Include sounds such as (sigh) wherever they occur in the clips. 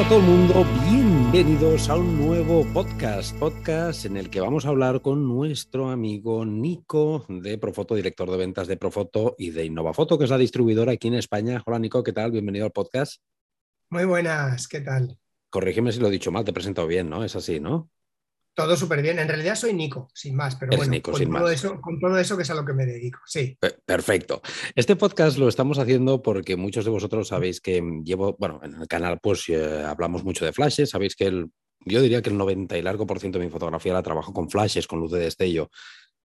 Hola a todo el mundo, bienvenidos a un nuevo podcast, podcast en el que vamos a hablar con nuestro amigo Nico de Profoto, director de ventas de Profoto y de Innovafoto, que es la distribuidora aquí en España. Hola Nico, ¿qué tal? Bienvenido al podcast. Muy buenas, ¿qué tal? Corrígeme si lo he dicho mal, te he presentado bien, ¿no? Es así, ¿no? Todo súper bien. En realidad soy Nico, sin más, pero bueno, con, todo Eso, con todo eso que es a lo que me dedico. Sí. Perfecto. Este podcast lo estamos haciendo porque muchos de vosotros sabéis que llevo, bueno, en el canal pues eh, hablamos mucho de flashes, sabéis que el, yo diría que el 90 y largo por ciento de mi fotografía la trabajo con flashes, con luz de destello.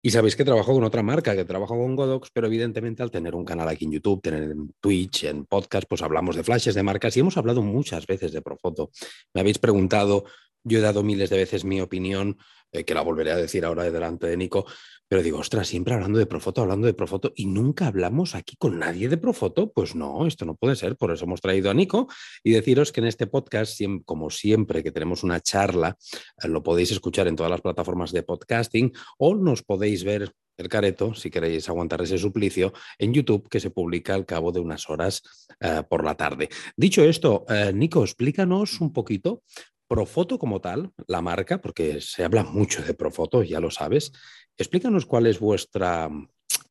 Y sabéis que trabajo con otra marca, que trabajo con Godox, pero evidentemente al tener un canal aquí en YouTube, tener en Twitch, en podcast, pues hablamos de flashes, de marcas y hemos hablado muchas veces de Profoto. Me habéis preguntado yo he dado miles de veces mi opinión, eh, que la volveré a decir ahora delante de Nico, pero digo, ostras, siempre hablando de Profoto, hablando de Profoto, y nunca hablamos aquí con nadie de Profoto. Pues no, esto no puede ser, por eso hemos traído a Nico y deciros que en este podcast, como siempre que tenemos una charla, eh, lo podéis escuchar en todas las plataformas de podcasting o nos podéis ver el careto, si queréis aguantar ese suplicio, en YouTube, que se publica al cabo de unas horas eh, por la tarde. Dicho esto, Nico, explícanos un poquito Profoto como tal, la marca, porque se habla mucho de Profoto, ya lo sabes, explícanos cuál es vuestra,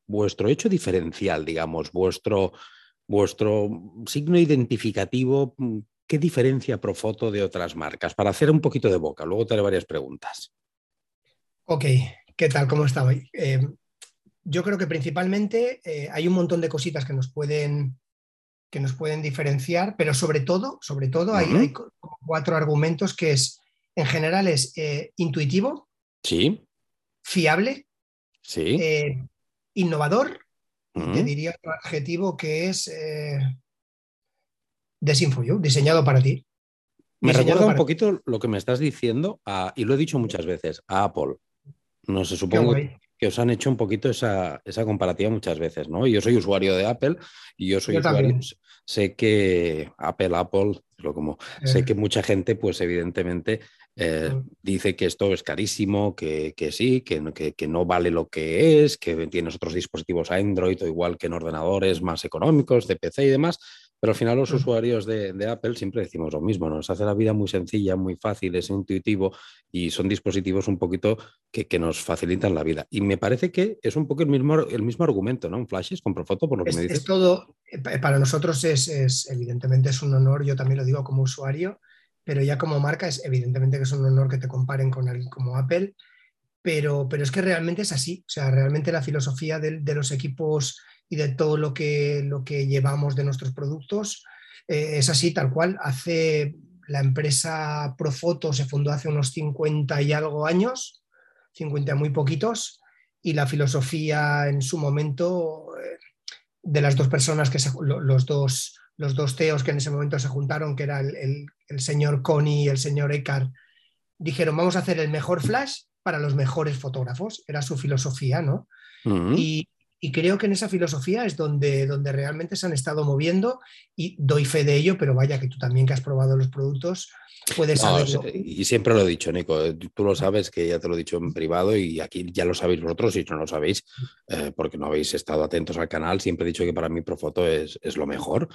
vuestro hecho diferencial, digamos, vuestro, vuestro signo identificativo, ¿qué diferencia Profoto de otras marcas? Para hacer un poquito de boca, luego te haré varias preguntas. Ok, ¿qué tal? ¿Cómo está hoy? Eh, yo creo que principalmente eh, hay un montón de cositas que nos pueden que nos pueden diferenciar, pero sobre todo, sobre todo hay, cuatro argumentos que es, en general, es eh, intuitivo, sí. fiable, sí. Eh, innovador, te diría otro adjetivo que es eh, diseñado para ti. Me recuerda un poquito lo que me estás diciendo, y lo he dicho muchas veces, a Apple. No sé, supongo que os han hecho un poquito esa, comparativa muchas veces, ¿no? Yo soy usuario de Apple y yo soy usuario. Sé que Apple, Apple, lo como, sé que mucha gente, pues evidentemente, eh, mm. dice que esto es carísimo, que, sí, que, que, que, no vale lo que es, que tienes otros dispositivos Android o igual que en ordenadores más económicos, de PC y demás. Pero al final los usuarios de, Apple siempre decimos lo mismo, nos hace la vida muy sencilla, muy fácil, es intuitivo y son dispositivos un poquito que, nos facilitan la vida. Y me parece que es un poco el mismo, el mismo argumento, ¿no? Un flashes con Profoto, por lo que me dices. Es todo, eh, para nosotros es, evidentemente es un honor, yo también lo digo como usuario, pero ya como marca es evidentemente que es un honor que te comparen con alguien como Apple, pero, pero es que realmente es así, o sea, realmente la filosofía de, de los equipos y de todo lo que, lo que llevamos de nuestros productos. Eh, es así, tal cual. Hace la empresa Profoto se fundó hace unos 50 y algo años, 50 muy poquitos, y la filosofía en su momento eh, de las dos personas que los dos los dos teos que en ese momento se juntaron, que era el, señor Connie y el señor Eckhart, dijeron, vamos a hacer el mejor flash para los mejores fotógrafos. Era su filosofía, ¿no? y, y creo que en esa filosofía es donde, donde realmente se han estado moviendo y doy fe de ello, pero vaya que tú también que has probado los productos puedes saberlo. Y siempre lo he dicho, Nico, eh, tú lo sabes que ya te lo he dicho en privado y aquí ya lo sabéis vosotros y no lo sabéis eh, porque no habéis estado atentos al canal. Siempre he dicho que para mí Profoto es, es lo mejor.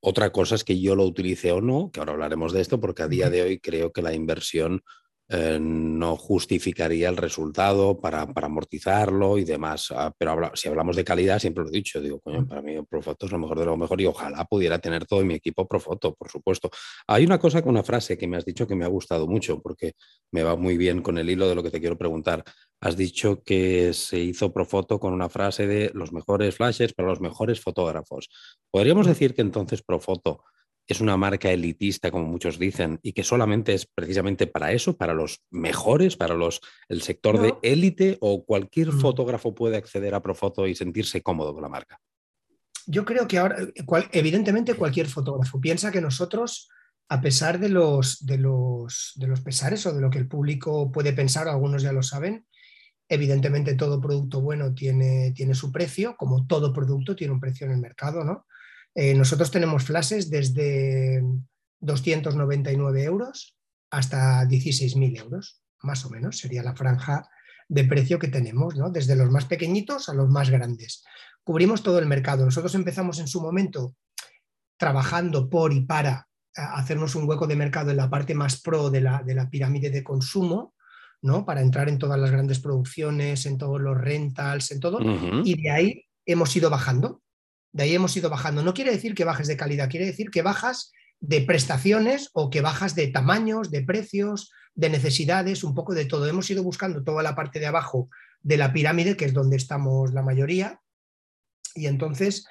Otra cosa es que yo lo utilice o no, que ahora hablaremos de esto, porque a día de hoy creo que la inversión eh, no justificaría el resultado para, amortizarlo y demás. Ah, pero si hablamos de calidad, siempre lo he dicho, digo, coño, para mí Profoto es lo mejor de lo mejor y ojalá pudiera tener todo mi equipo Profoto, por supuesto. Hay una cosa, una frase que me has dicho que me ha gustado mucho porque me va muy bien con el hilo de lo que te quiero preguntar. Has dicho que se hizo Profoto con una frase de los mejores flashes para los mejores fotógrafos. ¿Podríamos decir que entonces Profoto es una marca elitista, como muchos dicen, y que solamente es precisamente para eso, para los mejores, para los, el sector de élite, o cualquier mm. fotógrafo puede acceder a Profoto y sentirse cómodo con la marca? Yo creo que ahora, evidentemente cualquier fotógrafo piensa que nosotros, a pesar de los, de, los, de los pesares o de lo que el público puede pensar, algunos ya lo saben, evidentemente todo producto bueno tiene, tiene su precio, como todo producto tiene un precio en el mercado, ¿no? Eh, nosotros tenemos flashes desde 299 euros hasta 16.000 euros, más o menos, sería la franja de precio que tenemos, ¿no? desde los más pequeñitos a los más grandes. Cubrimos todo el mercado. Nosotros empezamos en su momento trabajando por y para hacernos un hueco de mercado en la parte más pro de la, de la pirámide de consumo, ¿no? Para entrar en todas las grandes producciones, en todos los rentals, en todo. Y de ahí hemos ido bajando. De ahí hemos ido bajando. No quiere decir que bajes de calidad, quiere decir que bajas de prestaciones o que bajas de tamaños, de precios, de necesidades, un poco de todo. Hemos ido buscando toda la parte de abajo de la pirámide, que es donde estamos la mayoría. Y entonces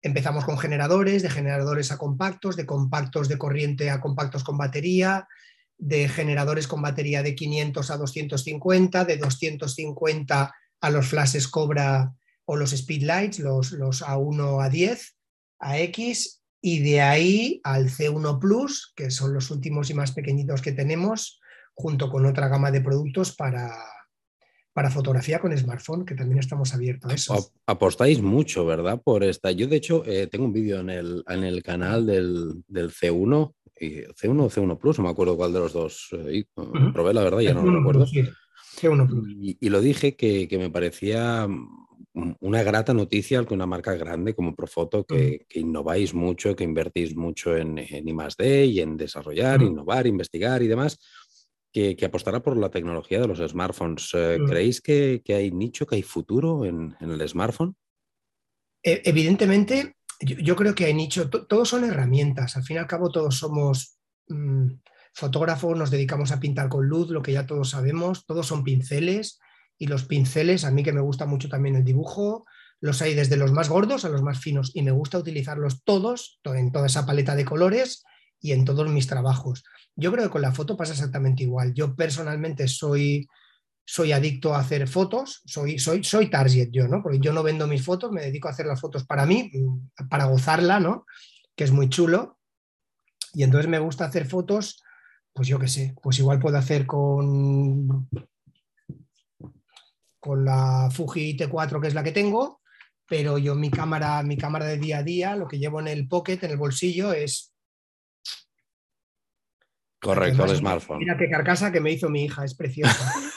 empezamos con generadores, de generadores a compactos, de compactos de corriente a compactos con batería, de generadores con batería de 500 a 250, de 250 a los flashes Cobra o los Speedlights, los, los A1 a 10, a X, y de ahí al C1 Plus, que son los últimos y más pequeñitos que tenemos, junto con otra gama de productos para, para fotografía con smartphone, que también estamos abiertos a eso. Apostáis mucho, ¿verdad? Por esta. Yo, de hecho, eh, tengo un vídeo en el, en el canal del, del C1 C1 o C1 Plus, no me acuerdo cuál de los dos eh, probé, la verdad, ya no lo recuerdo. Y, lo dije que, me parecía una grata noticia que una marca grande como Profoto, que, que innováis mucho, que invertís mucho en, en I+.D. y en desarrollar, innovar, investigar y demás, que, apostará por la tecnología de los smartphones. Eh, ¿Creéis que, hay nicho, que hay futuro en, en el smartphone? E, evidentemente, yo, creo que hay nicho, todos son herramientas, al fin y al cabo todos somos mm, fotógrafos, nos dedicamos a pintar con luz, lo que ya todos sabemos, todos son pinceles y los pinceles, a mí que me gusta mucho también el dibujo, los hay desde los más gordos a los más finos y me gusta utilizarlos todos en toda esa paleta de colores y en todos mis trabajos. Yo creo que con la foto pasa exactamente igual. Yo personalmente soy soy adicto a hacer fotos, soy, soy, soy target yo, ¿no? Porque yo no vendo mis fotos, me dedico a hacer las fotos para mí, para gozarla, ¿no? Que es muy chulo. Y entonces me gusta hacer fotos, pues yo qué sé, pues igual puedo hacer con, con la Fuji T4, que es la que tengo, pero yo mi cámara, mi cámara de día a día, lo que llevo en el pocket, en el bolsillo, es Correcto, el smartphone. Mira qué carcasa que me hizo mi hija, es preciosa. (laughs)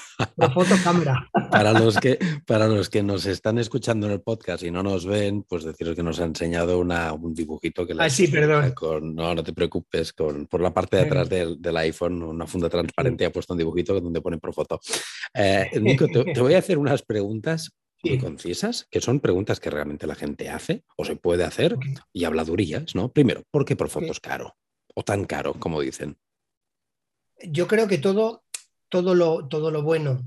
foto cámara. (laughs) Para los, que, para los que nos están escuchando en el podcast y no nos ven, pues deciros que nos ha enseñado una, un dibujito que le Ah, sí, perdón. Con, no, no te preocupes, con, por la parte de atrás del, del iPhone, una funda transparente ha puesto un dibujito donde pone Profoto. Eh, (laughs) Nico, te, voy a hacer unas preguntas muy concisas, que son preguntas que realmente la gente hace o se puede hacer y habladurías, ¿no? Primero, ¿por qué Profoto es caro? O tan caro, como dicen. Yo creo que todo todo lo, todo lo bueno,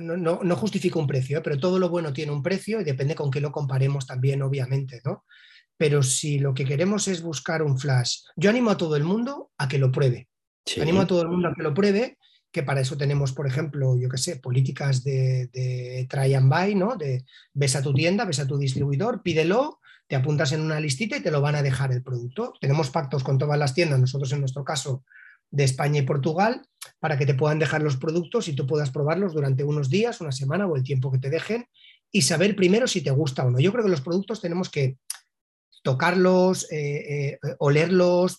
no, no, justifica un precio, ¿eh? pero todo lo bueno tiene un precio y depende con qué lo comparemos también, obviamente, ¿no? Pero si lo que queremos es buscar un flash, yo animo a todo el mundo a que lo pruebe. Animo a todo el mundo a que lo pruebe, que para eso tenemos, por ejemplo, yo qué sé, políticas de, de try and buy, ¿no? De ves a tu tienda, ves a tu distribuidor, pídelo, te apuntas en una listita y te lo van a dejar el producto. Tenemos pactos con todas las tiendas, nosotros en nuestro caso de España y Portugal para que te puedan dejar los productos y tú puedas probarlos durante unos días, una semana o el tiempo que te dejen y saber primero si te gusta o no. Yo creo que los productos tenemos que tocarlos, eh, eh, olerlos,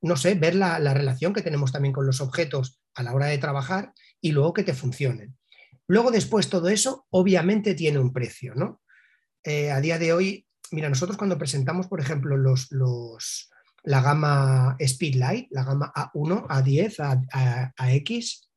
no sé, ver la, relación que tenemos también con los objetos a la hora de trabajar y luego que te funcionen. Luego después todo eso obviamente tiene un precio, ¿no? Eh, a día de hoy, mira, nosotros cuando presentamos, por ejemplo, los, los, la gama Speedlight, la gama A1, A10, a, X,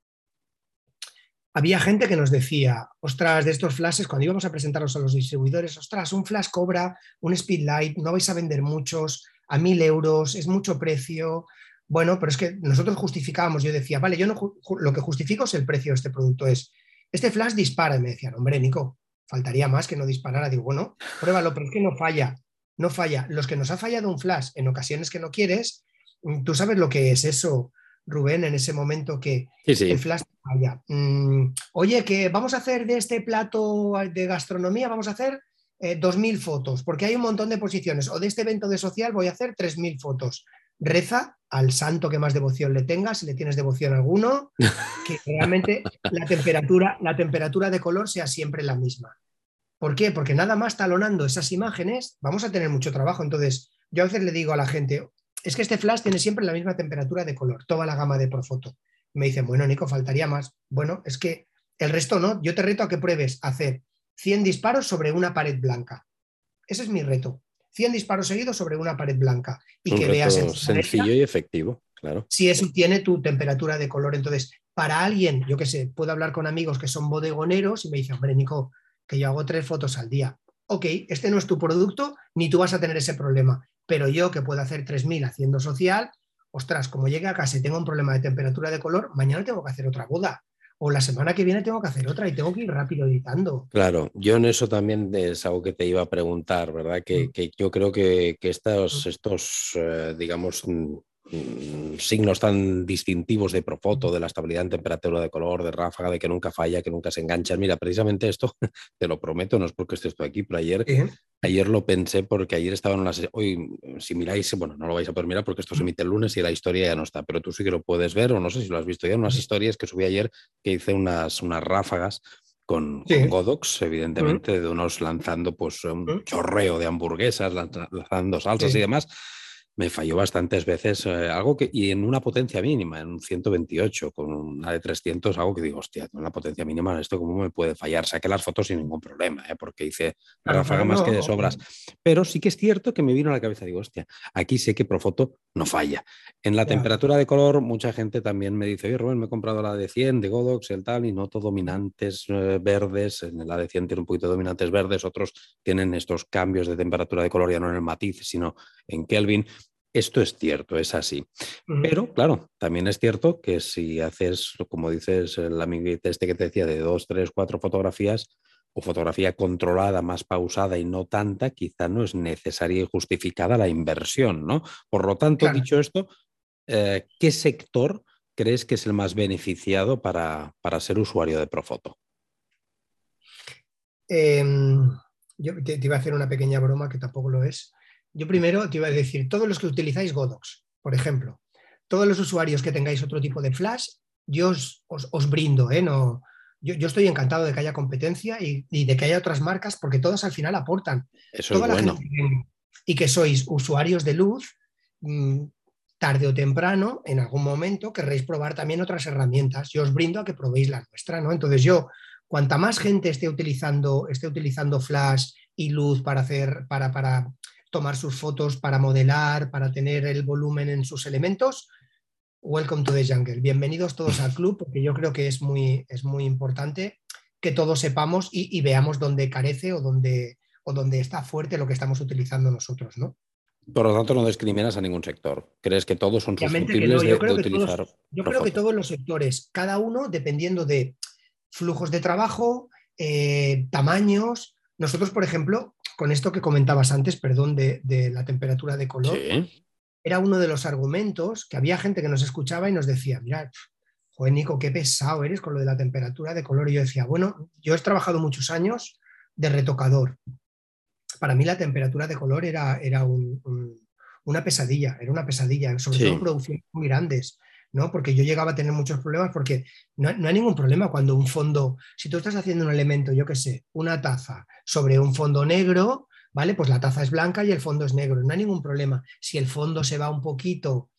había gente que nos decía, ostras, de estos flashes, cuando íbamos a presentarlos a los distribuidores, ostras, un flash cobra, un Speedlight, no vais a vender muchos, a mil euros, es mucho precio. Bueno, pero es que nosotros justificábamos, yo decía, vale, yo no, lo que justifico es el precio de este producto, es, este flash dispara, y me decían, hombre, Nico, faltaría más que no disparara. Digo, bueno, pruébalo, pero es que no falla no falla. Los que nos ha fallado un flash en ocasiones que no quieres, mm, tú sabes lo que es eso, Rubén, en ese momento que el flash falla. Mm, oye, que vamos a hacer de este plato de gastronomía, vamos a hacer eh, dos 2.000 fotos, porque hay un montón de posiciones. O de este evento de social voy a hacer 3.000 fotos. Reza al santo que más devoción le tengas, si le tienes devoción a alguno, (laughs) que realmente la temperatura, la temperatura de color sea siempre la misma. ¿Por qué? Porque nada más talonando esas imágenes vamos a tener mucho trabajo. Entonces, yo a veces le digo a la gente, es que este flash tiene siempre la misma temperatura de color, toda la gama de Profoto. Me dicen, bueno, Nico, faltaría más. Bueno, es que el resto no. Yo te reto a que pruebes hacer 100 disparos sobre una pared blanca. Ese es mi reto. 100 disparos seguidos sobre una pared blanca y Un que veas en sencillo y efectivo, claro. si eso tiene tu temperatura de color. Entonces, para alguien, yo qué sé, puedo hablar con amigos que son bodegoneros y me dicen, hombre, Nico, que yo hago tres fotos al día. Ok, este no es tu producto, ni tú vas a tener ese problema. Pero yo que puedo hacer 3.000 haciendo social, ostras, como llegue a casa y tengo un problema de temperatura de color, mañana tengo que hacer otra boda. O la semana que viene tengo que hacer otra y tengo que ir rápido editando. Claro, yo en eso también es algo que te iba a preguntar, ¿verdad? Que, Mm. que yo creo que, que estos, Mm. estos eh, digamos, mm, signos tan distintivos de Profoto, de la estabilidad en temperatura de color, de ráfaga, de que nunca falla, que nunca se engancha. Mira, precisamente esto, (laughs) te lo prometo, no es porque estés tú aquí, pero ayer, Sí. ayer lo pensé porque ayer estaba en una... se- Hoy, si miráis, bueno, no lo vais a poder mirar porque esto se Mm. emite el lunes y la historia ya no está, pero tú sí que lo puedes ver, o no sé si lo has visto ya, unas Mm. historias que subí ayer que hice unas, unas ráfagas con, Sí. con Godox, evidentemente, de unos lanzando pues un Mm. chorreo de hamburguesas, lanza- lanzando salsas Sí. y demás. Me falló bastantes veces, eh, algo que, y en una potencia mínima, en un 128, con una de 300, algo que digo, hostia, con una potencia mínima, ¿esto cómo me puede fallar? Saqué las fotos sin ningún problema, ¿eh? porque hice Claro, ráfaga más que de sobras. Pero sí que es cierto que me vino a la cabeza, digo, hostia, aquí sé que Profoto no falla. En la temperatura de color, mucha gente también me dice, oye, Rubén, me he comprado la de 100 de Godox, el tal, y noto dominantes eh, verdes. En la de 100 tiene un poquito de dominantes verdes, otros tienen estos cambios de temperatura de color ya no en el matiz, sino en Kelvin. Esto es cierto, es así. Pero claro, también es cierto que si haces, como dices, el amiguete este que te decía, de dos, tres, cuatro fotografías o fotografía controlada, más pausada y no tanta, quizá no es necesaria y justificada la inversión, ¿no? Por lo tanto, Claro. dicho esto, eh, ¿qué sector crees que es el más beneficiado para, para ser usuario de Profoto? Em, yo te, te iba a hacer una pequeña broma que tampoco lo es. Yo primero te iba a decir, todos los que utilizáis Godox, por ejemplo, todos los usuarios que tengáis otro tipo de flash, yo os, os- os brindo, ¿eh? No, yo, yo estoy encantado de que haya competencia y, y de que haya otras marcas porque todas al final aportan. Eso Toda es bueno. gente y que sois usuarios de luz, mm, tarde o temprano, en algún momento, querréis probar también otras herramientas. Yo os brindo a que probéis la nuestra, ¿no? Entonces yo, cuanta más gente esté utilizando, esté utilizando flash y luz para hacer, para, para tomar sus fotos, para modelar, para tener el volumen en sus elementos, welcome to the jungle. Bienvenidos todos al club, porque yo creo que es muy, es muy importante que todos sepamos y, y veamos dónde carece o dónde, o dónde está fuerte lo que estamos utilizando nosotros, ¿no? Por lo tanto, no discriminas a ningún sector. ¿Crees que todos son susceptibles no, de, creo de que todos- utilizar? Yo creo que todos los sectores, cada uno dependiendo de flujos de trabajo, eh, tamaños. Nosotros, por ejemplo, con esto que comentabas antes, perdón, de, de la temperatura de color, Sí. era uno de los argumentos que había gente que nos escuchaba y nos decía, mira, joder, Nico, qué pesado eres con lo de la temperatura de color. Y yo decía, bueno, yo he trabajado muchos años de retocador. Para mí la temperatura de color era, era un- un- una pesadilla, era una pesadilla, sobre Sí. todo en producciones muy grandes, ¿no? Porque yo llegaba a tener muchos problemas porque no, no hay ningún problema cuando un fondo, si tú estás haciendo un elemento, yo qué sé, una taza sobre un fondo negro, ¿vale? Pues la taza es blanca y el fondo es negro, no hay ningún problema. Si el fondo se va un poquito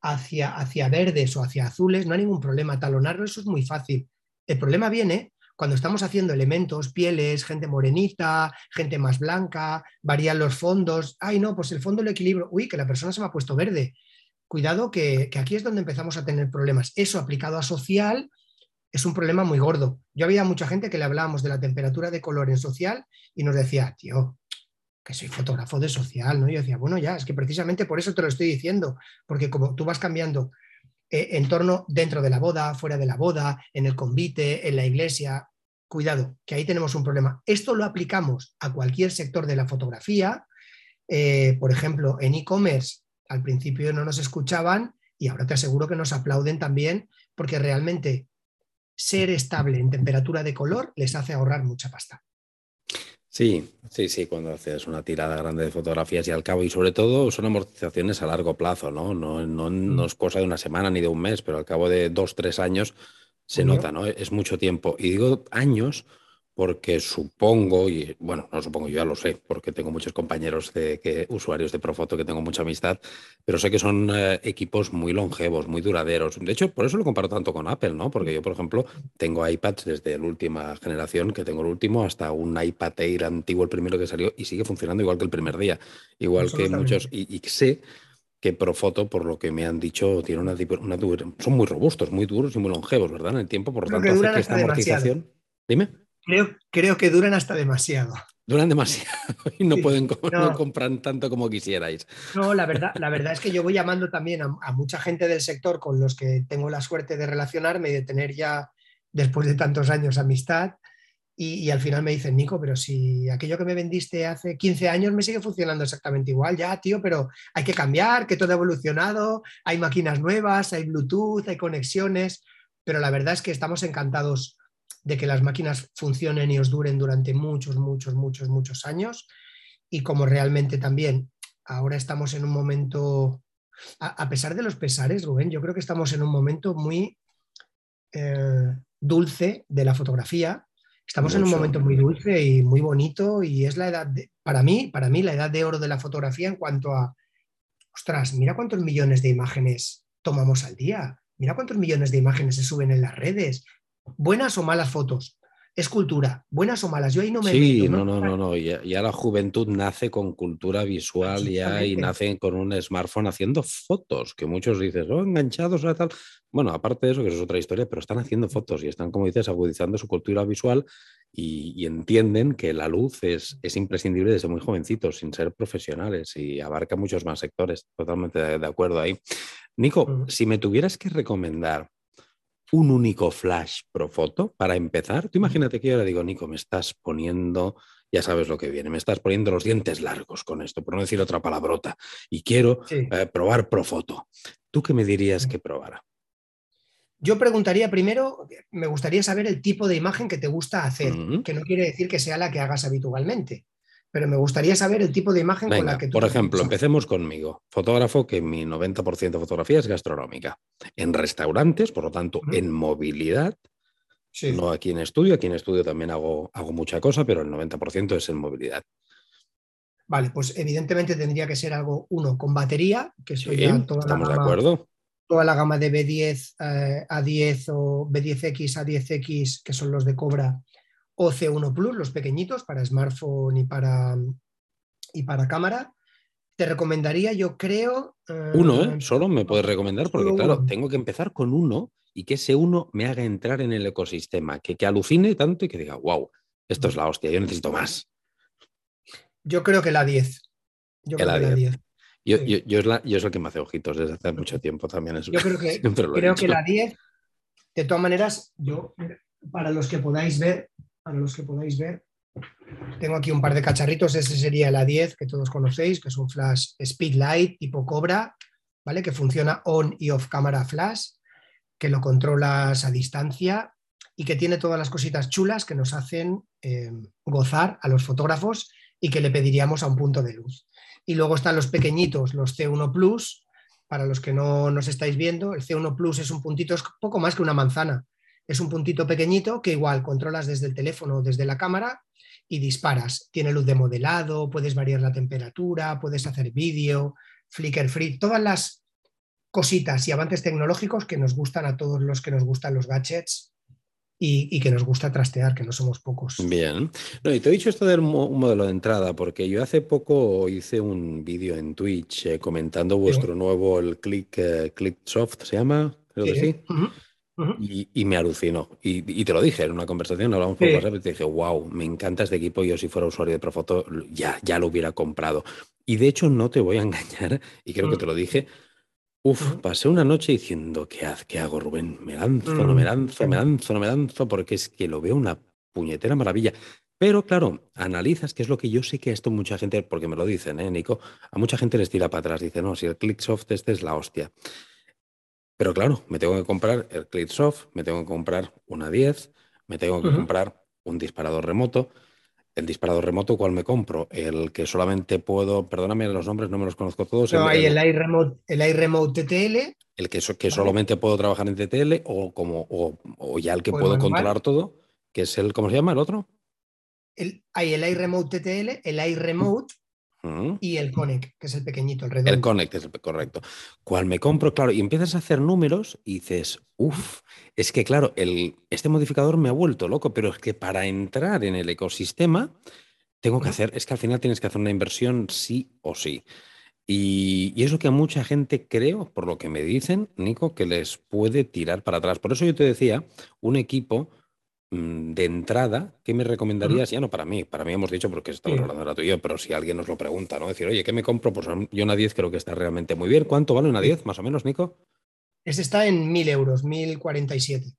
hacia, hacia verdes o hacia azules, no hay ningún problema. Talonarlo, eso es muy fácil. El problema viene cuando estamos haciendo elementos, pieles, gente morenita, gente más blanca, varían los fondos. Ay, no, pues el fondo lo equilibro. Uy, que la persona se me ha puesto verde. Cuidado que, aquí es donde empezamos a tener problemas. Eso aplicado a social es un problema muy gordo. Yo había mucha gente que le hablábamos de la temperatura de color en social y nos decía, tío, que soy fotógrafo de social, ¿no? Yo decía, bueno, ya, es que precisamente por eso te lo estoy diciendo, porque como tú vas cambiando eh, entorno dentro de la boda, fuera de la boda, en el convite, en la iglesia, cuidado, que ahí tenemos un problema. Esto lo aplicamos a cualquier sector de la fotografía, eh, por ejemplo, en e-commerce, al principio no nos escuchaban y ahora te aseguro que nos aplauden también, porque realmente ser estable en temperatura de color les hace ahorrar mucha pasta. Sí, sí, sí, cuando haces una tirada grande de fotografías y al cabo, y sobre todo son amortizaciones a largo plazo, ¿no? No, no, no es cosa de una semana ni de un mes, pero al cabo de dos, tres años se nota, ¿no? Es mucho tiempo. Y digo años porque supongo, y bueno, no supongo, yo ya lo sé, porque tengo muchos compañeros de que, usuarios de Profoto que tengo mucha amistad, pero sé que son eh, equipos muy longevos, muy duraderos. De hecho, por eso lo comparo tanto con Apple, ¿no? Porque yo, por ejemplo, tengo iPads desde la última generación, que tengo el último, hasta un iPad Air antiguo, el primero que salió, y sigue funcionando igual que el primer día. Igual que muchos, y, sé que Profoto, por lo que me han dicho, tiene una, una, son muy robustos, muy duros y muy longevos, ¿verdad? En el tiempo, por lo tanto, hace que esta amortización. Dime. Creo, creo que duran hasta demasiado. Duran demasiado (laughs) y no pueden no. comprar tanto como quisierais. No, la verdad, la verdad es que yo voy llamando también a, mucha gente del sector con los que tengo la suerte de relacionarme y de tener ya, después de tantos años, amistad. Y, al final me dicen, Nico, pero si aquello que me vendiste hace 15 años me sigue funcionando exactamente igual, ya, tío, pero hay que cambiar, que todo ha evolucionado, hay máquinas nuevas, hay Bluetooth, hay conexiones, pero la verdad es que estamos encantados de que las máquinas funcionen y os duren durante muchos, muchos, muchos, muchos años. Y como realmente también ahora estamos en un momento, a, pesar de los pesares, Rubén, yo creo que estamos en un momento muy eh, dulce de la fotografía. Estamos en un momento muy dulce y muy bonito y es la edad, de, para mí, para mí, la edad de oro de la fotografía en cuanto a, ostras, mira cuántos millones de imágenes tomamos al día, mira cuántos millones de imágenes se suben en las redes, buenas o malas fotos. Es cultura, buenas o malas. Yo ahí no me. Sí, no, no, no, no. Ya, la juventud nace con cultura visual ya y nace con un smartphone haciendo fotos, que muchos dicen, oh, enganchados a tal. Bueno, aparte de eso, que eso es otra historia, pero están haciendo fotos y están, como dices, agudizando su cultura visual y, entienden que la luz es, es, imprescindible desde muy jovencitos, sin ser profesionales y abarca muchos más sectores. Totalmente de, acuerdo ahí. Nico, si me tuvieras que recomendar un único flash pro foto para empezar. Tú imagínate que yo le digo, Nico, me estás poniendo, ya sabes lo que viene, me estás poniendo los dientes largos con esto, por no decir otra palabrota, y quiero eh, probar pro foto. ¿Tú qué me dirías que probara? Yo preguntaría primero, me gustaría saber el tipo de imagen que te gusta hacer, que no quiere decir que sea la que hagas habitualmente pero me gustaría saber el tipo de imagen con la que tú. Por ejemplo, empecemos conmigo. Fotógrafo que mi 90% de fotografía es gastronómica. En restaurantes, por lo tanto, en movilidad. No aquí en estudio, aquí en estudio también hago, hago mucha cosa, pero el 90% es en movilidad. Vale, pues evidentemente tendría que ser algo, uno, con batería, que eso ya toda estamos la gama, de acuerdo. Toda la gama de B10 eh, a 10 o B10X a 10X, que son los de Cobra, o C1 Plus, los pequeñitos, para smartphone y para, y para cámara. Te recomendaría, yo creo... uno, ¿eh? Solo me puedes recomendar, porque claro, tengo que empezar con uno y que ese uno me haga entrar en el ecosistema, que, que alucine tanto y que diga, wow, esto es la hostia, yo necesito más. Yo creo que la 10. Yo creo que la 10. Yo, es la, yo, es el que me hace ojitos desde hace mucho tiempo también. yo creo que, (laughs) creo que la 10, de todas maneras, yo, para los que podáis ver, para los que podáis ver. Tengo aquí un par de cacharritos, ese sería la 10 que todos conocéis, que es un flash Speedlight tipo Cobra, ¿vale? Que funciona on y off cámara flash, que lo controlas a distancia y que tiene todas las cositas chulas que nos hacen eh, gozar a los fotógrafos y que le pediríamos a un punto de luz. Y luego están los pequeñitos, los C1 Plus, para los que no nos estáis viendo, el C1 Plus es un puntito, es poco más que una manzana, es un puntito pequeñito que igual controlas desde el teléfono o desde la cámara y disparas. Tiene luz de modelado, puedes variar la temperatura, puedes hacer vídeo, flicker free, todas las cositas y avances tecnológicos que nos gustan a todos los que nos gustan los gadgets y, que nos gusta trastear, que no somos pocos. Bien. No, y te he dicho esto del un modelo de entrada, porque yo hace poco hice un vídeo en Twitch eh, comentando vuestro nuevo, el Click, eh, Click Soft, ¿se llama? Creo que sí y, me alucinó. Y, te lo dije en una conversación, hablamos por WhatsApp y te dije, wow, me encanta este equipo. Yo si fuera usuario de Profoto ya, ya lo hubiera comprado. Y de hecho no te voy a (laughs) engañar, y creo que te lo dije, Uf, pasé una noche diciendo, ¿qué, ¿qué hago, Rubén? ¿Me lanzo, no me lanzo, me lanzo, no me lanzo? Porque es que lo veo una puñetera maravilla. Pero claro, analizas, que es lo que yo sé que esto mucha gente, porque me lo dicen, ¿eh, Nico? A mucha gente les tira para atrás. Dice, no, si el ClickSoft este es la hostia. Pero claro, me tengo que comprar el ClipSoft, me tengo que comprar una 10, me tengo que comprar un disparador remoto. El disparador remoto, ¿cuál me compro? El que solamente puedo, perdóname los nombres, no me los conozco todos. No, hay el, iRemote, el iRemote TTL. El que, que solamente puedo trabajar en TTL o, como, o, ya el que puedo controlar todo, que es el, ¿cómo se llama el otro? el, hay el iRemote TTL, el iRemote Y el Connect, que es el pequeñito, el redondo. El Connect es el correcto. ¿Cuál me compro? Claro, y empiezas a hacer números y dices, uff, es que claro, el, este modificador me ha vuelto loco, pero es que para entrar en el ecosistema tengo que hacer, es que al final tienes que hacer una inversión sí o sí. Y, y eso que a mucha gente creo, por lo que me dicen, Nico, que les puede tirar para atrás. Por eso yo te decía, un equipo de entrada, ¿qué me recomendarías? Ya no para mí, para mí hemos dicho porque estamos Sí. hablando ahora tú y yo, pero si alguien nos lo pregunta, ¿no? Decir, oye, ¿qué me compro? Pues yo una 10 creo que está realmente muy bien. ¿Cuánto vale una 10, más o menos, Nico? Este está en 1000 euros, 1047.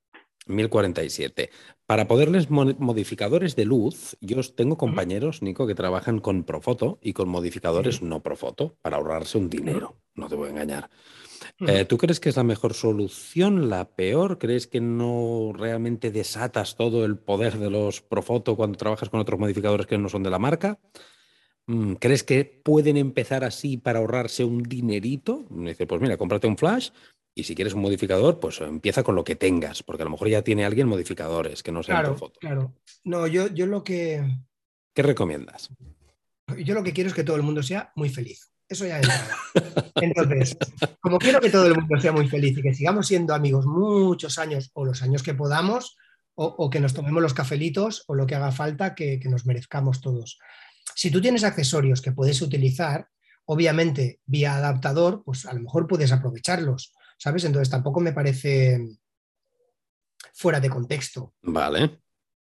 1047. Para poderles mo- modificadores de luz, yo tengo compañeros, Nico, que trabajan con Profoto y con modificadores no Profoto para ahorrarse un dinero. No te voy a engañar. Eh, ¿Tú crees que es la mejor solución, la peor? ¿Crees que no realmente desatas todo el poder de los Profoto cuando trabajas con otros modificadores que no son de la marca? Mm, ¿Crees que pueden empezar así para ahorrarse un dinerito? Me dice, pues mira, cómprate un flash y si quieres un modificador, pues empieza con lo que tengas, porque a lo mejor ya tiene alguien modificadores que no sean Claro, Profoto. claro. No, yo, yo lo que ¿Qué recomiendas? yo lo que quiero es que todo el mundo sea muy feliz. Eso ya entrada. Entonces, como quiero que todo el mundo sea muy feliz y que sigamos siendo amigos muchos años o los años que podamos, o, o que nos tomemos los cafelitos o lo que haga falta que, que nos merezcamos todos. Si tú tienes accesorios que puedes utilizar, obviamente vía adaptador, pues a lo mejor puedes aprovecharlos, ¿sabes? Entonces tampoco me parece fuera de contexto. Vale.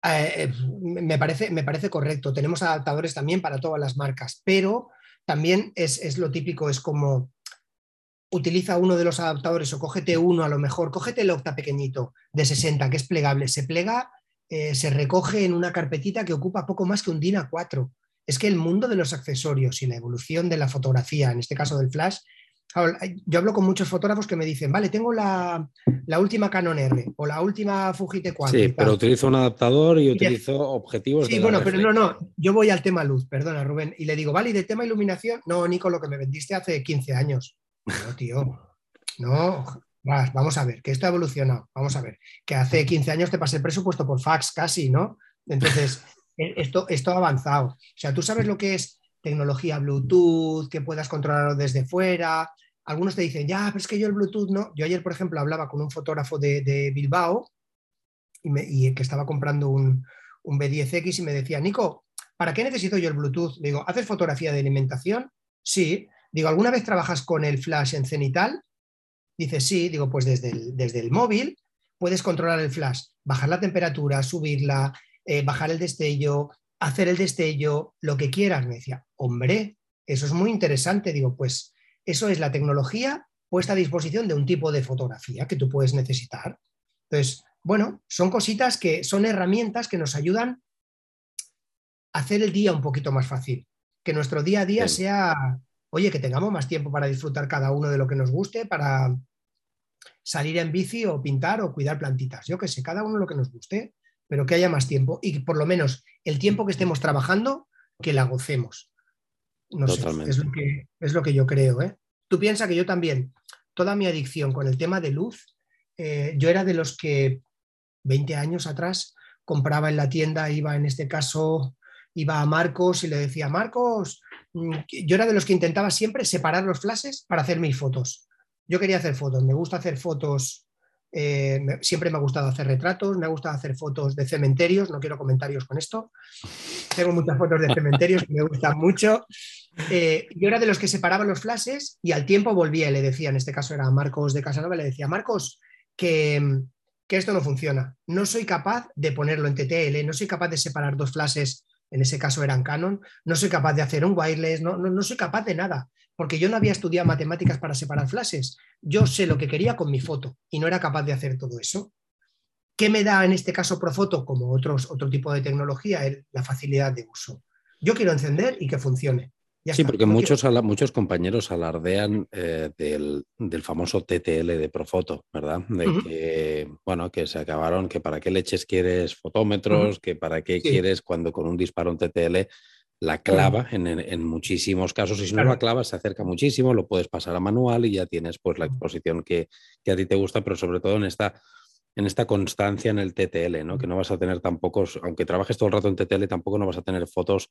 Eh, me, parece, me parece correcto. Tenemos adaptadores también para todas las marcas, pero también es, es, lo típico, es como utiliza uno de los adaptadores o cógete uno a lo mejor, cógete el octa pequeñito de 60 que es plegable, se plega, eh, se recoge en una carpetita que ocupa poco más que un DIN A4. Es que el mundo de los accesorios y la evolución de la fotografía, en este caso del flash, yo hablo con muchos fotógrafos que me dicen, vale, tengo la, la última Canon R o la última Fuji T4. Sí, pero utilizo un adaptador y, y utilizo objetivos. Sí, bueno, pero no, no, yo voy al tema luz, perdona Rubén, y le digo, vale, ¿y de tema iluminación? No, Nico, lo que me vendiste hace 15 años. No, tío, no, vamos a ver, que esto ha evolucionado, vamos a ver, que hace 15 años te pasé el presupuesto por fax casi, ¿no? Entonces, (laughs) esto, esto ha avanzado. O sea, tú sabes lo que es tecnología Bluetooth, que puedas controlarlo desde fuera. Algunos te dicen, ya, pero es que yo el Bluetooth no. Yo ayer, por ejemplo, hablaba con un fotógrafo de, Bilbao y, me, que estaba comprando un, un, B10X y me decía, Nico, ¿para qué necesito yo el Bluetooth? Le digo, ¿haces fotografía de alimentación? Sí. Digo, ¿alguna vez trabajas con el flash en cenital? Dice, sí. Digo, pues desde el, desde el móvil puedes controlar el flash, bajar la temperatura, subirla, eh, bajar el destello, hacer el destello, lo que quieras. Me decía, hombre, eso es muy interesante. Digo, pues eso es la tecnología puesta a disposición de un tipo de fotografía que tú puedes necesitar. Entonces, bueno, son cositas que son herramientas que nos ayudan a hacer el día un poquito más fácil. Que nuestro día a día Sí. sea, oye, que tengamos más tiempo para disfrutar cada uno de lo que nos guste, para salir en bici o pintar o cuidar plantitas. Yo que sé, cada uno lo que nos guste, pero que haya más tiempo y por lo menos el tiempo que estemos trabajando, que la gocemos. No Totalmente. sé, es lo, que, es lo que yo creo. ¿eh? Tú piensas que yo también, toda mi adicción con el tema de luz, eh, yo era de los que 20 años atrás compraba en la tienda, iba en este caso, iba a Marcos y le decía, Marcos, mm, yo era de los que intentaba siempre separar los flashes para hacer mis fotos. Yo quería hacer fotos, me gusta hacer fotos, eh, siempre me ha gustado hacer retratos, me ha gustado hacer fotos de cementerios, no quiero comentarios con esto. Tengo muchas fotos de cementerios que me gustan mucho. Eh, yo era de los que separaban los flashes y al tiempo volvía y le decía, en este caso era Marcos de Casanova, le decía, Marcos, que, que esto no funciona. No soy capaz de ponerlo en TTL, no soy capaz de separar dos flashes, en ese caso eran Canon, no soy capaz de hacer un wireless, no, no, no soy capaz de nada, porque yo no había estudiado matemáticas para separar flashes. Yo sé lo que quería con mi foto y no era capaz de hacer todo eso. ¿Qué me da en este caso Profoto, como otros, otro tipo de tecnología? La facilidad de uso. Yo quiero encender y que funcione. Ya sí, está. porque No muchos, quiero- ala- muchos compañeros alardean eh, del, del famoso TTL de Profoto, ¿verdad? De que, bueno, que se acabaron, que para qué leches quieres fotómetros, que para qué Sí. quieres cuando con un disparo en TTL la clava en, en- muchísimos casos. Y si no la clavas, se acerca muchísimo, lo puedes pasar a manual y ya tienes pues la exposición que, que a ti te gusta, pero sobre todo en esta en esta constancia en el TTL, ¿no? Que no vas a tener tampoco, aunque trabajes todo el rato en TTL, tampoco no vas a tener fotos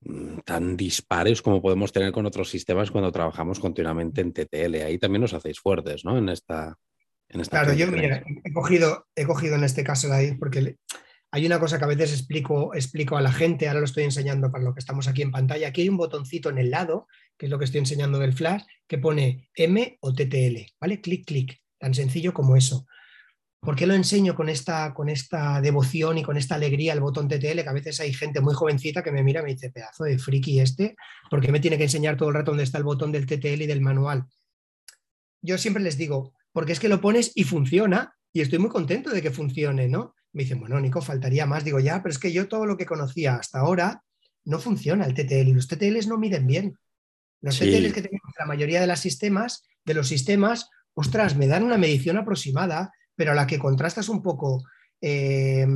mm, tan dispares como podemos tener con otros sistemas cuando trabajamos continuamente en TTL. Ahí también nos hacéis fuertes, ¿no? En esta. En esta claro, yo mira, he cogido, he cogido en este caso la porque hay una cosa que a veces explico, explico a la gente, ahora lo estoy enseñando para lo que estamos aquí en pantalla. Aquí hay un botoncito en el lado, que es lo que estoy enseñando del flash, que pone M o TTL, ¿vale? Clic, clic, tan sencillo como eso. ¿Por qué lo enseño con esta, con esta devoción y con esta alegría el botón TTL? Que a veces hay gente muy jovencita que me mira y me dice, pedazo de friki este, porque me tiene que enseñar todo el rato dónde está el botón del TTL y del manual. Yo siempre les digo, porque es que lo pones y funciona, y estoy muy contento de que funcione, ¿no? Me dicen, bueno, Nico, faltaría más. Digo, ya, pero es que yo todo lo que conocía hasta ahora no funciona el TTL y los TTLs no miden bien. Los TTLs que tenemos en la mayoría de los sistemas, de los sistemas, ostras, me dan una medición aproximada, pero a la que contrastas un poco eh,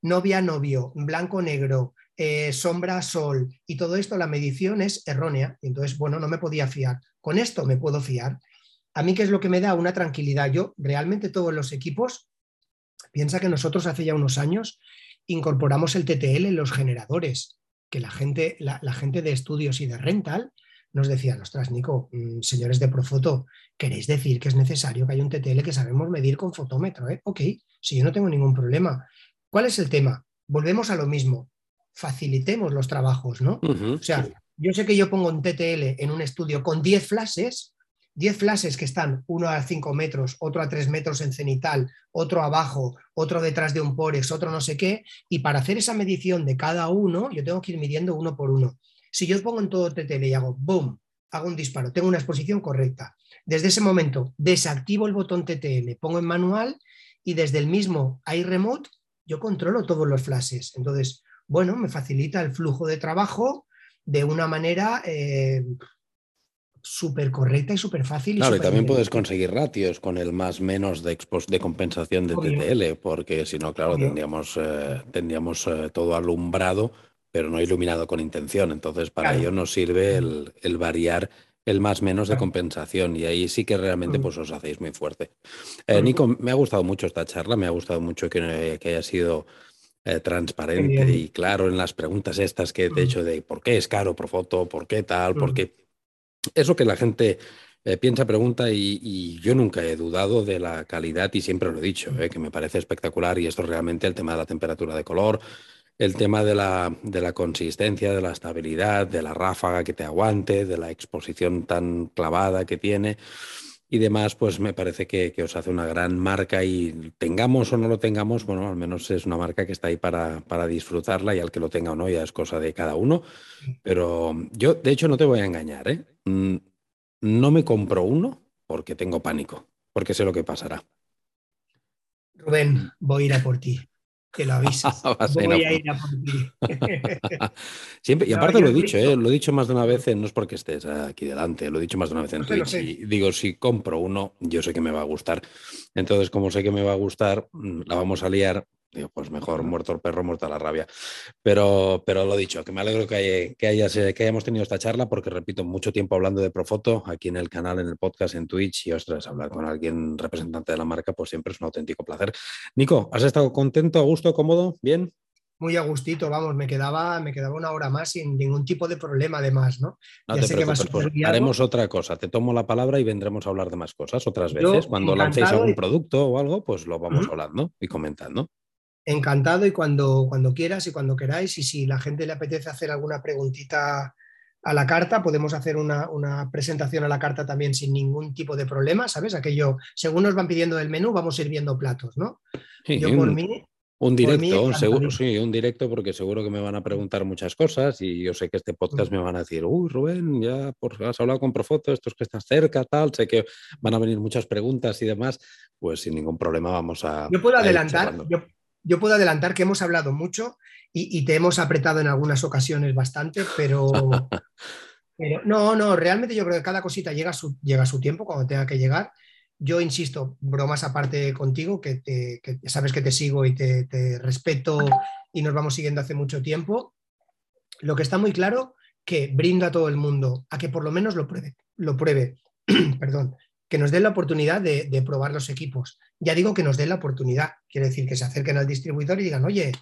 novia-novio, blanco-negro, eh, sombra-sol y todo esto, la medición es errónea. Y entonces, bueno, no me podía fiar. Con esto me puedo fiar. A mí, ¿qué es lo que me da? Una tranquilidad. Yo realmente todos los equipos, piensa que nosotros hace ya unos años incorporamos el TTL en los generadores, que la gente, la gente de estudios y de rental nos decían, ostras, Nico, mm, señores de Profoto, ¿queréis decir que es necesario que haya un TTL que sabemos medir con fotómetro? Eh? Ok, si yo no tengo ningún problema. ¿Cuál es el tema? Volvemos a lo mismo, facilitemos los trabajos, ¿no? O sea, yo sé que yo pongo un TTL en un estudio con 10 flashes, 10 flashes que están uno a 5 metros, otro a 3 metros en cenital, otro abajo, otro detrás de un Porex, otro no sé qué, y para hacer esa medición de cada uno, yo tengo que ir midiendo uno por uno. Si yo pongo en todo TTL y hago boom, hago un disparo, tengo una exposición correcta. Desde ese momento desactivo el botón TTL, pongo en manual y desde el mismo iRemote yo controlo todos los flashes. Entonces, bueno, me facilita el flujo de trabajo de una manera eh, súper correcta y súper fácil. Claro, y, también puedes conseguir ratios con el más menos de, de compensación de TTL, porque si no, claro, tendríamos, eh, tendríamos eh, todo alumbrado pero no iluminado con intención. Entonces, para ello nos sirve el, variar el más menos de compensación y ahí sí que realmente pues os hacéis muy fuerte. Eh, Nico, me ha gustado mucho esta charla, me ha gustado mucho que, haya sido eh, transparente y claro en las preguntas estas que te he hecho de por qué es caro por foto, por qué tal, por qué... Eso que la gente eh, piensa, pregunta y, yo nunca he dudado de la calidad y siempre lo he dicho, que me parece espectacular y esto es realmente el tema de la temperatura de color, el tema de la, de la, consistencia, de la estabilidad, de la ráfaga que te aguante, de la exposición tan clavada que tiene y demás, pues me parece que, os hace una gran marca y tengamos o no lo tengamos, bueno, al menos es una marca que está ahí para, para disfrutarla y al que lo tenga o no ya es cosa de cada uno. Pero yo, de hecho, no te voy a engañar, ¿eh? Mm, no me compro uno porque tengo pánico, porque sé lo que pasará. Rubén, voy a ir a por ti que lo aviso. (laughs) Voy a ir a por ti. (laughs) Siempre, y aparte lo he dicho, ¿eh? lo he dicho más de una vez, no es porque estés aquí delante, lo he dicho más de una vez en Twitch. Y digo, si compro uno, yo sé que me va a gustar. Entonces, como sé que me va a gustar, mm, la vamos a liar Digo, pues mejor muerto el perro, muerta la rabia. Pero, pero lo dicho, que me alegro que, que, hayas, que hayamos tenido esta charla, porque repito, mucho tiempo hablando de Profoto aquí en el canal, en el podcast, en Twitch, y ostras, hablar con alguien representante de la marca, pues siempre es un auténtico placer. Nico, ¿has estado contento, a gusto, cómodo? ¿Bien? muy a gustito, vamos, me quedaba, me quedaba una hora más sin ningún tipo de problema además, ¿no? No te preocupes, pues haremos otra cosa, te tomo la palabra y vendremos a hablar de más cosas otras veces. Cuando lancéis algún producto o algo, pues lo vamos hablando y comentando encantado y cuando, cuando quieras y cuando queráis. Y si la gente le apetece hacer alguna preguntita a la carta, podemos hacer una, presentación a la carta también sin ningún tipo de problema, ¿sabes? Aquello, según nos van pidiendo el menú, vamos sirviendo platos, ¿no? Yo por mí. Un directo, un seguro, sí, un directo, porque seguro que me van a preguntar muchas cosas y yo sé que este podcast me van a decir, uy, Rubén, ya por, has hablado con Profoto, estos que estás cerca, tal, sé que van a venir muchas preguntas y demás, pues sin ningún problema vamos a. Yo puedo adelantar, yo puedo adelantar que hemos hablado mucho y, te hemos apretado en algunas ocasiones bastante, (laughs) pero, no, no, realmente yo creo que cada cosita llega a su, llega a su tiempo cuando tenga que llegar. Yo insisto, bromas aparte contigo, que, sabes que te sigo y te, respeto y nos vamos siguiendo hace mucho tiempo. Lo que está muy claro que brindo a todo el mundo a que por lo menos lo pruebe, lo pruebe, (clears throat) perdón, que nos den la oportunidad de, probar los equipos. Ya digo que nos den la oportunidad, quiere decir que se acerquen al distribuidor y digan, oye,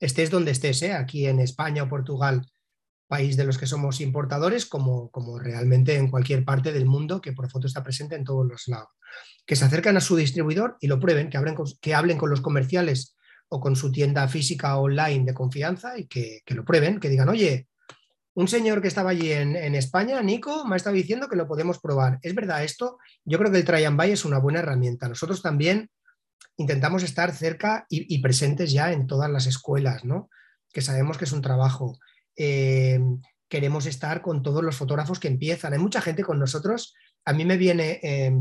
estés donde estés, ¿eh? aquí en España o Portugal, país de los que somos importadores, como, como realmente en cualquier parte del mundo que por foto está presente en todos los lados. Que se acerquen a su distribuidor y lo prueben, que hablen con, que hablen con los comerciales o con su tienda física online de confianza y que lo prueben, que digan, oye, un señor que estaba allí en, España, Nico, me ha estado diciendo que lo podemos probar. Es verdad esto, yo creo que el try and buy es una buena herramienta. Nosotros también intentamos estar cerca y, presentes ya en todas las escuelas, ¿no? que sabemos que es un trabajo. Eh, queremos estar con todos los fotógrafos que empiezan. Hay mucha gente con nosotros. A mí me viene eh,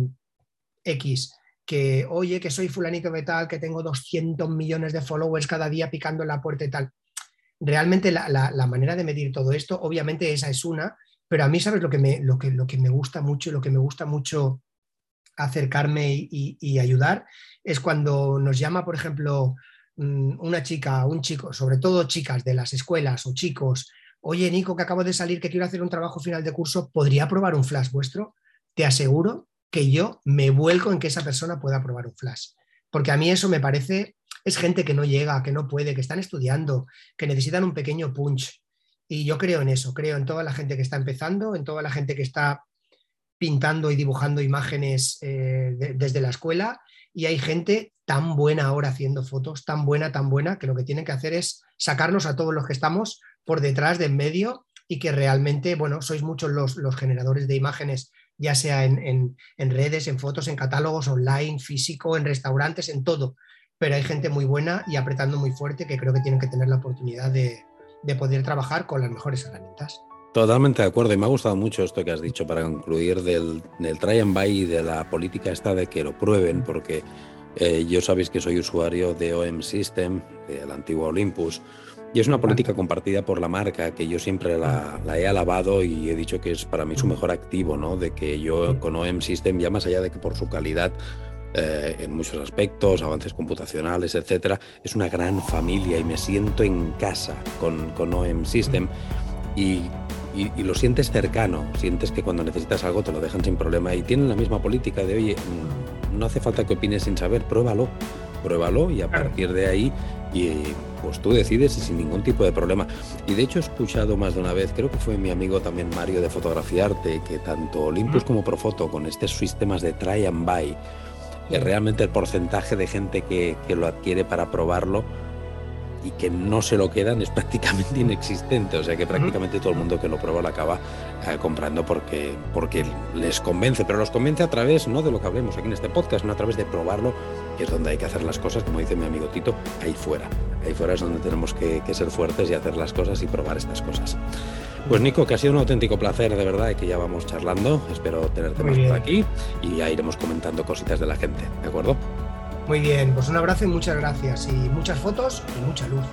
X, que oye, que soy fulanito de tal, que tengo 200 millones de followers cada día picando en la puerta y tal. Realmente la, la, manera de medir todo esto, obviamente esa es una, pero a mí, ¿sabes lo que me, lo que, lo que me gusta mucho, lo que me gusta mucho acercarme y, y, y ayudar? Es cuando nos llama, por ejemplo, Mm, una chica, un chico, sobre todo chicas de las escuelas o chicos, oye Nico, que acabo de salir, que quiero hacer un trabajo final de curso, ¿podría probar un flash vuestro? Te aseguro que yo me vuelco en que esa persona pueda probar un flash. Porque a mí eso me parece, es gente que no llega, que no puede, que están estudiando, que necesitan un pequeño punch. Y yo creo en eso, creo en toda la gente que está empezando, en toda la gente que está pintando y dibujando imágenes eh, de, desde la escuela y hay gente tan buena ahora haciendo fotos, tan buena, tan buena, que lo que tienen que hacer es sacarnos a todos los que estamos por detrás de en medio y que realmente, bueno, sois muchos los, los generadores de imágenes, ya sea en, en, en, redes, en fotos, en catálogos online, físico, en restaurantes, en todo. Pero hay gente muy buena y apretando muy fuerte que creo que tienen que tener la oportunidad de, de poder trabajar con las mejores herramientas. Totalmente de acuerdo y me ha gustado mucho esto que has dicho para concluir del, del try and buy y de la política esta de que lo prueben porque eh, yo sabéis que soy usuario de OM System, del antiguo Olympus, y es una política compartida por la marca que yo siempre la, la, he alabado y he dicho que es para mí su mejor activo, ¿no? De que yo con OM System, ya más allá de que por su calidad eh, en muchos aspectos, avances computacionales, etcétera, es una gran familia y me siento en casa con, con OM System. Y y, y, lo sientes cercano, sientes que cuando necesitas algo te lo dejan sin problema y tienen la misma política de, oye, mm, no hace falta que opines sin saber, pruébalo, pruébalo y a partir de ahí y pues tú decides y sin ningún tipo de problema. Y de hecho he escuchado más de una vez, creo que fue mi amigo también Mario de Fotografiarte, que tanto Olympus como Profoto con estos sistemas de try and buy, que realmente el porcentaje de gente que, que lo adquiere para probarlo, y que no se lo quedan es (laughs) prácticamente inexistente. O sea que prácticamente todo el mundo que lo prueba lo acaba eh, comprando porque, porque les convence, pero los convence a través no de lo que hablemos aquí en este podcast, sino a través de probarlo, que es donde hay que hacer las cosas, como dice mi amigo Tito, ahí fuera. Ahí fuera es donde tenemos que, que ser fuertes y hacer las cosas y probar estas cosas. Pues Nico, que ha sido un auténtico placer, de verdad, y que ya vamos charlando. Espero tenerte Muy más bien. por aquí y ya iremos comentando cositas de la gente, ¿de acuerdo? Muy bien, pues un abrazo y muchas gracias. Y muchas fotos y mucha luz.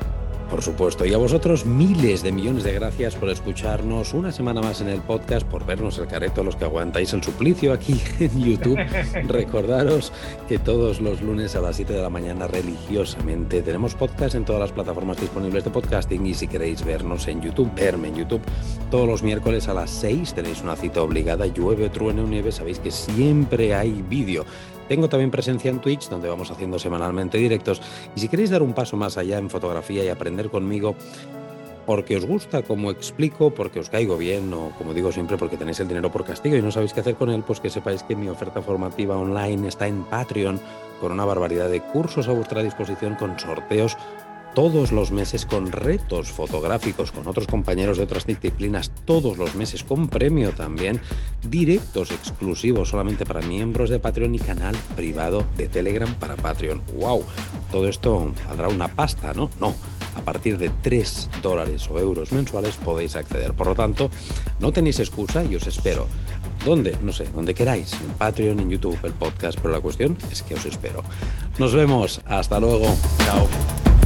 Por supuesto, y a vosotros miles de millones de gracias por escucharnos una semana más en el podcast, por vernos el careto, los que aguantáis el suplicio aquí (laughs) en YouTube. (laughs) Recordaros que todos los lunes a las 7 de la mañana religiosamente tenemos podcast en todas las plataformas disponibles de podcasting y si queréis vernos en YouTube, verme en YouTube, todos los miércoles a las 6 tenéis una cita obligada, llueve, truene o nieve, sabéis que siempre hay vídeo. Tengo también presencia en Twitch, donde vamos haciendo semanalmente directos. Y si queréis dar un paso más allá en fotografía y aprender conmigo, porque os gusta como explico, porque os caigo bien o como digo siempre porque tenéis el dinero por castigo y no sabéis qué hacer con él, pues que sepáis que mi oferta formativa online está en Patreon con una barbaridad de cursos a vuestra disposición con sorteos todos los meses con retos fotográficos con otros compañeros de otras disciplinas, todos los meses con premio también, directos exclusivos solamente para miembros de Patreon y canal privado de Telegram para Patreon. ¡Wow! Todo esto valdrá una pasta, ¿no? No. A partir de 3 dólares o euros mensuales podéis acceder. Por lo tanto, no tenéis excusa y os espero. ¿Dónde? No sé, donde queráis. En Patreon, en YouTube, el podcast, pero la cuestión es que os espero. Nos vemos. Hasta luego. Chao.